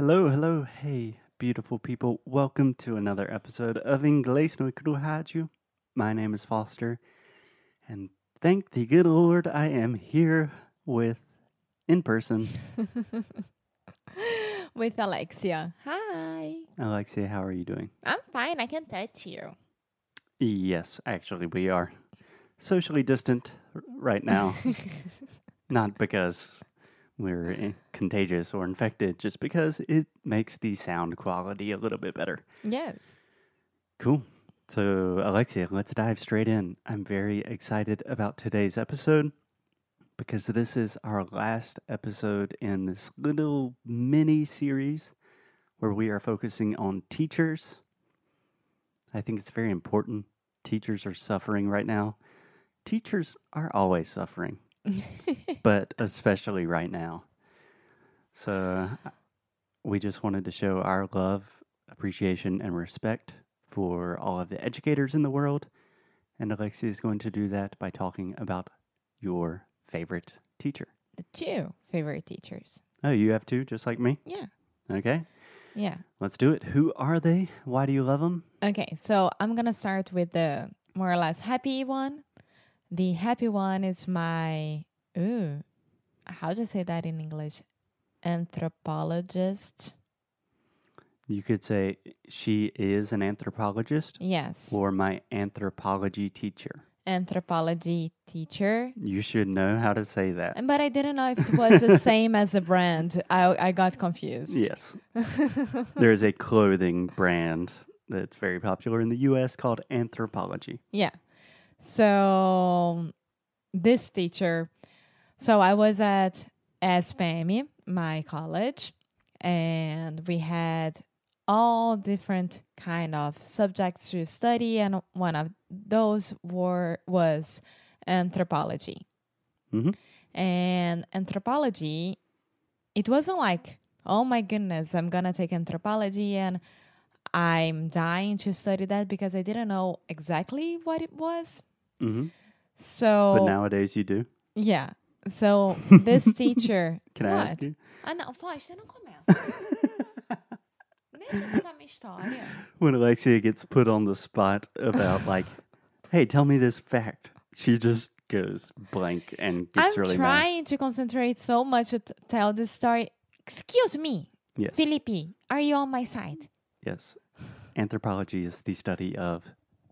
Hello, hello, hey, beautiful people. Welcome to another episode of Inglês no Rádio. My name is Foster, and thank the good Lord I am here with, in person, with Alexia. Hi. Alexia. How are you doing? I'm fine. I can touch you. Yes, actually, we are socially distant r- right now. Not because we're in- contagious or infected, just because it makes the sound quality a little bit better. Yes. Cool. So, Alexia, let's dive straight in. I'm very excited about today's episode because this is our last episode in this little mini series where we are focusing on teachers. I think it's very important. Teachers are suffering right now. Teachers are always suffering, but especially right now. So, we just wanted to show our love, appreciation, and respect for all of the educators in the world. And Alexia is going to do that by talking about your favorite teacher. the two favorite teachers. Oh, you have two, just like me? Yeah. Okay, Yeah. let's do it. Who are they? Why do you love them? Okay. So I'm going to start with the more or less happy one. The happy one is my, ooh, how do you say that in English? Anthropologist. You could say she is an anthropologist Yes. or my anthropology teacher. Anthropology teacher. You should know how to say that. And- But I didn't know if it was the same as a brand. I, I got confused. Yes. There's a clothing brand that's very popular in the US called Anthropologie. Yeah. So this teacher, so I was at SPM, my college, and we had all different kind of subjects to study, and one of those were was anthropology. Mhm. And anthropology, it wasn't like, oh my goodness, I'm gonna take anthropology and I'm dying to study that because I didn't know exactly what it was. Hmm So But nowadays you do. yeah. So this teacher. Can I ask you? Ah, não, Foster, não começa. Deixa eu contar minha história. when Alexia gets put on the spot about like, hey, tell me this fact, she just goes blank and gets I'm really mad. trying to concentrate so much to t- tell this story. Excuse me, Yes. Felipe, are you on my side? Yes. Anthropology is the study of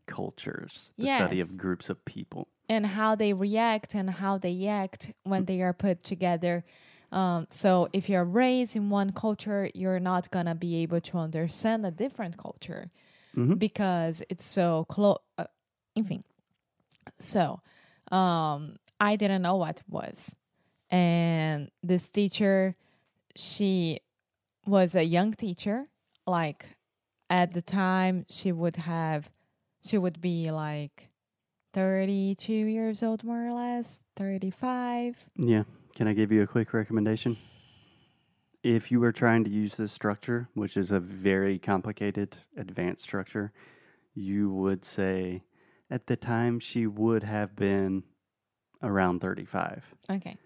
cultures, the study of groups of people. and how they react and how they act when they are put together. Um, so if you're raised in one culture, you're not gonna be able to understand a different culture Mhm. because it's so close. Uh, enfim. So um, I didn't know what it was, and this teacher, she was a young teacher. Like at the time, she would have, she would be like 32 years old, more or less, 35. Yeah. Can I give you a quick recommendation? If you were trying to use this structure, which is a very complicated, advanced structure, you would say at the time she would have been around 35. Okay.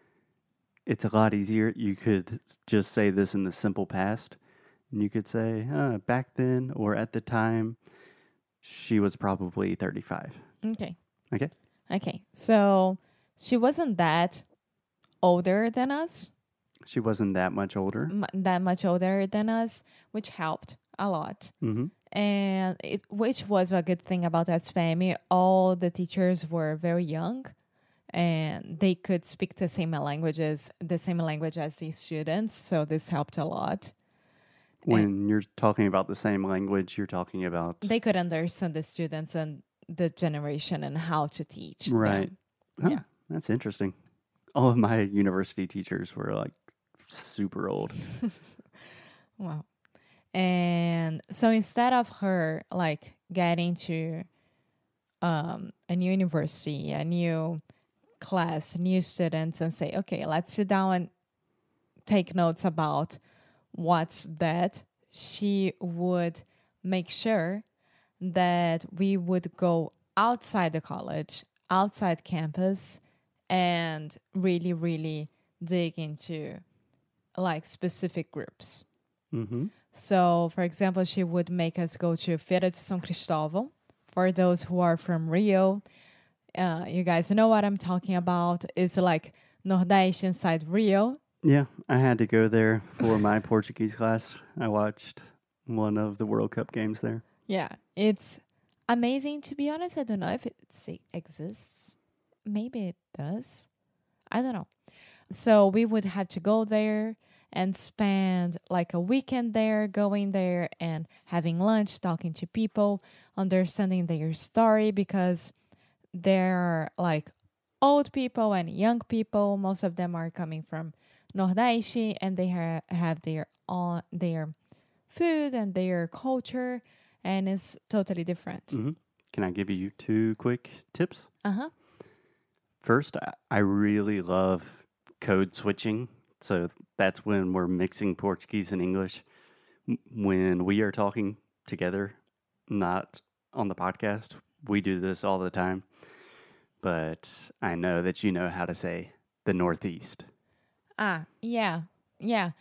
It's a lot easier. You could just say this in the simple past, and you could say, uh, back then or at the time, she was probably 35. Okay. Okay. Okay. So she wasn't that older than us, She wasn't that much older. m- that much older than us, which helped a lot. hmm And it, which was a good thing about that family. All the teachers were very young and they could speak the same languages, the same language as the students. So this helped a lot. When you're talking about the same language, you're talking about. They could understand the students and the generation and how to teach. them. Right. Huh, yeah. That's interesting. All of my university teachers were like super old. Wow. And so instead of her like getting to um, a new university, a new class, new students, and say, okay, let's sit down and take notes about what's that, she would make sure that we would go outside the college, outside campus, and really, really dig into like specific groups. Mm-hmm. So, for example, she would make us go to Feira de São Cristóvão. For those who are from Rio, uh, you guys know what I'm talking about. It's like Nordeste inside Rio. Yeah, I had to go there for my Portuguese class. I watched one of the World Cup games there. Yeah, it's amazing. To be honest, I don't know if it exists. Maybe it does. I don't know. So we would have to go there and spend like a weekend there, going there and having lunch, talking to people, understanding their story because they're like old people and young people. Most of them are coming from Nordeste and they ha- have their own their food and their culture and it's totally different. hmm Can I give you two quick tips? Uh-huh. First, I- I really love code switching. So that's when we're mixing Portuguese and English. When we are talking together, not on the podcast, we do this all the time. But I know that you know how to say the Northeast. Ah, yeah. Yeah.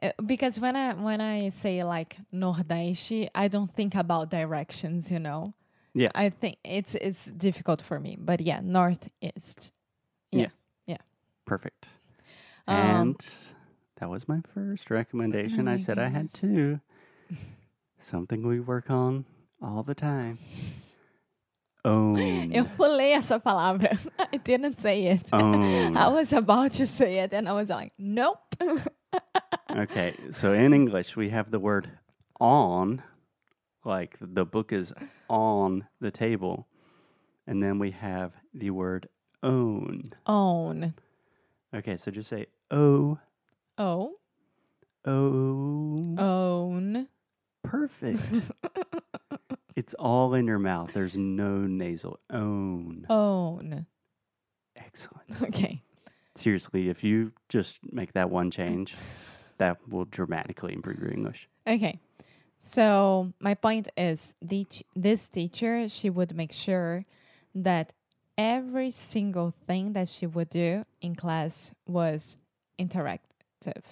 Uh, because when I when I say like Nordeste, I don't think about directions, you know. Yeah. I think it's it's difficult for me. But yeah, northeast. Yeah. Yeah. yeah. Perfect. Um, and that was my first recommendation. Oh I my said I had two. Something we work on all the time. Own. Eu pulei essa palavra. I didn't say it. Own. I was about to say it and I was like, nope. Okay, so in English, we have the word on, like the book is on the table. And then we have the word own. Own. Okay, so just say O, O. O. Own. Perfect. it's all in your mouth. There's no nasal. Own. Own. Excellent. Okay. Seriously, if you just make that one change, that will dramatically improve your English. Okay. So my point is the this teacher she would make sure that every single thing that she would do in class was interactive.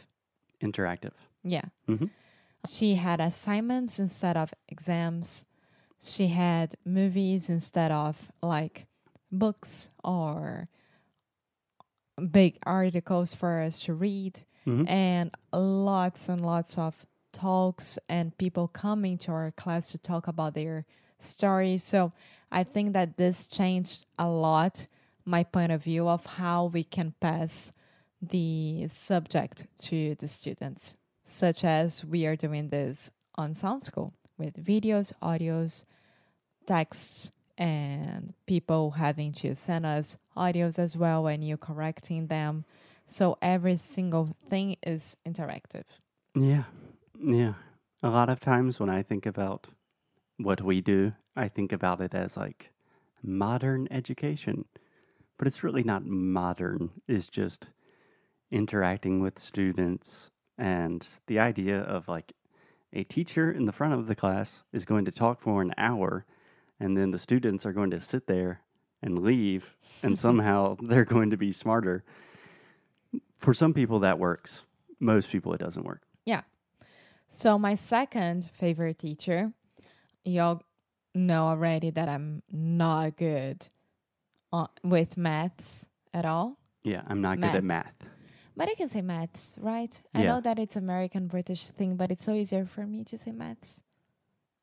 Interactive. Yeah. Mm -hmm. She had assignments instead of exams. She had movies instead of like books or big articles for us to read Mhm. and lots and lots of talks and people coming to our class to talk about their stories. So I think that this changed a lot my point of view of how we can pass the subject to the students, such as we are doing this on Sound School with videos, audios, texts, and people having to send us audios as well and you're correcting them. So every single thing is interactive. Yeah. Yeah. A lot of times when I think about what we do, I think about it as like modern education. But it's really not modern. It's just interacting with students and the idea of like a teacher in the front of the class is going to talk for an hour and then the students are going to sit there and leave and mm-hmm. somehow they're going to be smarter. For some people that works. Most people it doesn't work. Yeah. So my second favorite teacher, y'all know already that I'm not good on, with maths at all. Yeah, I'm not good at math. But I can say maths, right? Yeah. I know that it's American British thing, but it's so easier for me to say maths.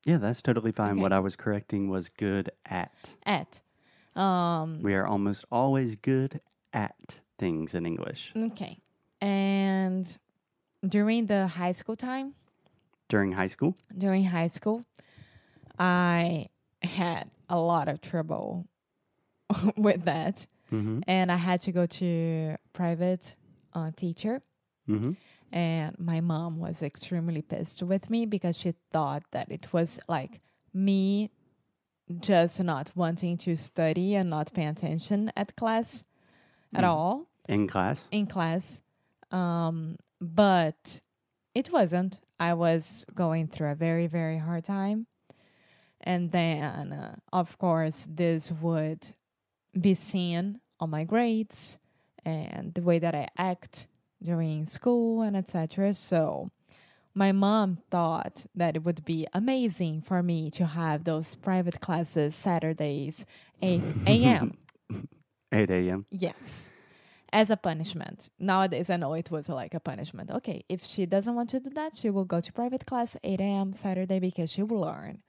Yeah, that's totally fine. What I was correcting was good at. At. Um We are almost always good at things in English. okay. And during the high school time, During high school, during high school, I had a lot of trouble with that. mm-hmm. and I had to go to private uh, teacher. Mm-hmm. And my mom was extremely pissed with me because she thought that it was like me just not wanting to study and not paying attention at class at Mhm. all in class. in class. Um, but it wasn't. I was going through a very, very hard time. And then, uh, of course, this would be seen on my grades and the way that I act during school and etc. So, my mom thought that it would be amazing for me to have those private classes Saturdays, 8 a.m. 8 a.m. Yes. As a punishment. Nowadays, I know it was like a punishment. Okay, if she doesn't want to do that, she will go to private class 8 a.m. Saturday because she will learn.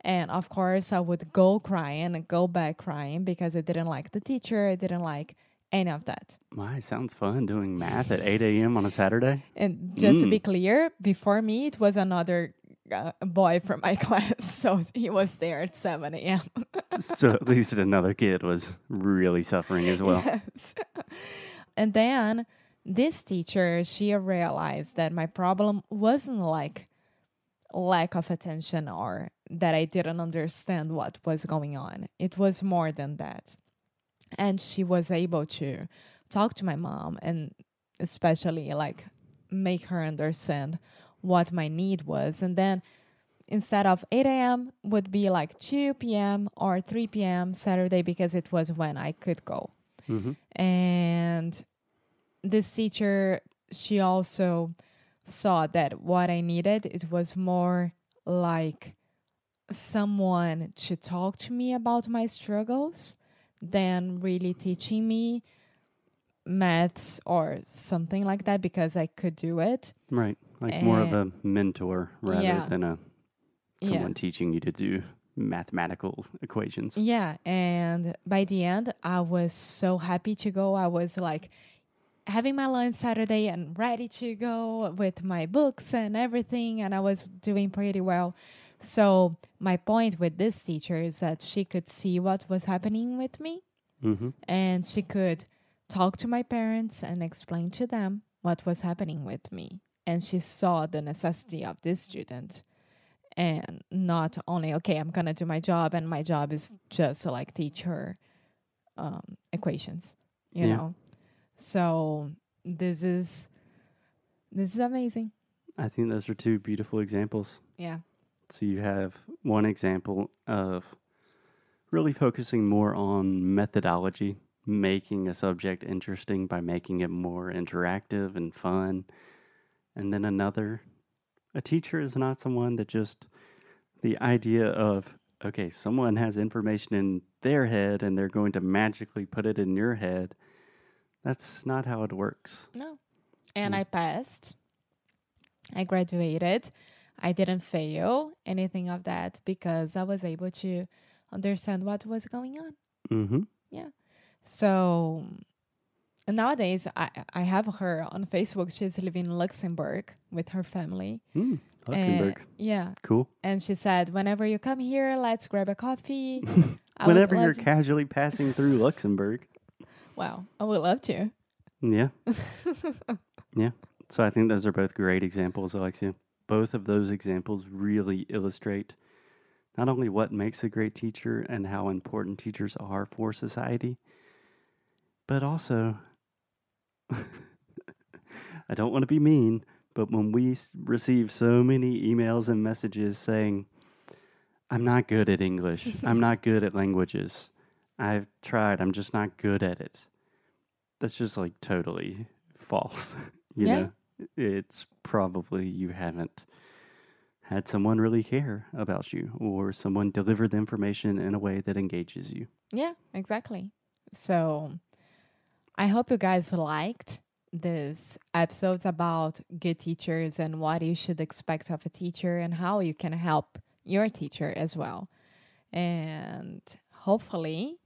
And of course, I would go crying and go back crying because I didn't like the teacher. I didn't like any of that. My, sounds fun doing math at 8 a.m. on a Saturday. And just to be Mm. clear, before me, it was another uh, boy from my class. So he was there at 7 a.m. so at least another kid was really suffering as well. Yes. and then this teacher, she realized that my problem wasn't like lack of attention or that I didn't understand what was going on. It was more than that. And she was able to talk to my mom and especially like make her understand what my need was. And then instead of 8 a.m. would be like 2 p.m. or 3 p.m. Saturday because it was when I could go. hmm And this teacher, she also saw that what I needed, it was more like someone to talk to me about my struggles than really teaching me maths or something like that because I could do it. Right. Like more of a mentor rather yeah. than a Yeah. someone teaching you to do mathematical equations. Yeah, and by the end, I was so happy to go. I was like having my lunch Saturday and ready to go with my books and everything, and I was doing pretty well. So, my point with this teacher is that she could see what was happening with me hmm and she could talk to my parents and explain to them what was happening with me. And she saw the necessity of this student and not only, okay, I'm going to do my job and my job is just to like teach her um, equations, you Yeah. know? So this is, this is amazing. I think those are two beautiful examples. Yeah. So you have one example of really focusing more on methodology, making a subject interesting by making it more interactive and fun. And then another, a teacher is not someone that just the idea of, okay, someone has information in their head and they're going to magically put it in your head. That's not how it works. No. And Mm. I passed. I graduated. I didn't fail anything of that because I was able to understand what was going on. Mm-hmm. So nowadays, I, I have her on Facebook. She's living in Luxembourg with her family. Mm, Luxembourg. And- yeah. cool. And she said, whenever you come here, let's grab a coffee. Whenever you're casually passing through Luxembourg. wow, I would love to. Yeah. yeah. So I think those are both great examples, Alexia. Both of those examples really illustrate not only what makes a great teacher and how important teachers are for society, but also, I don't want to be mean, but when we receive so many emails and messages saying, I'm not good at English, I'm not good at languages, I've tried, I'm just not good at it that's just like totally false. you Yeah. know, it's probably you haven't had someone really care about you or someone deliver the information in a way that engages you. Yeah, exactly. So I hope you guys liked this episodes about good teachers and what you should expect of a teacher and how you can help your teacher as well. And hopefully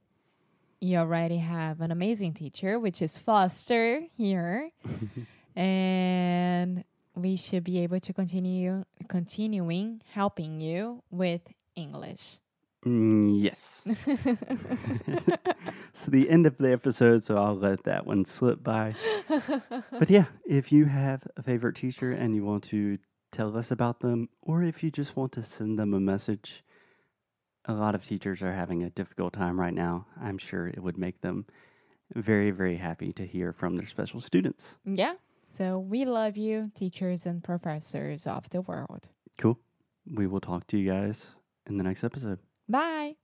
you already have an amazing teacher, which is Foster here. and we should be able to continue continuing helping you with English. Mm, yes. so the end of the episode, so I'll let that one slip by. But yeah, if you have a favorite teacher and you want to tell us about them, or if you just want to send them a message, a lot of teachers are having a difficult time right now. I'm sure it would make them very, very happy to hear from their special students. Yeah. So we love you, teachers and professors of the world. Cool. We will talk to you guys in the next episode. Bye.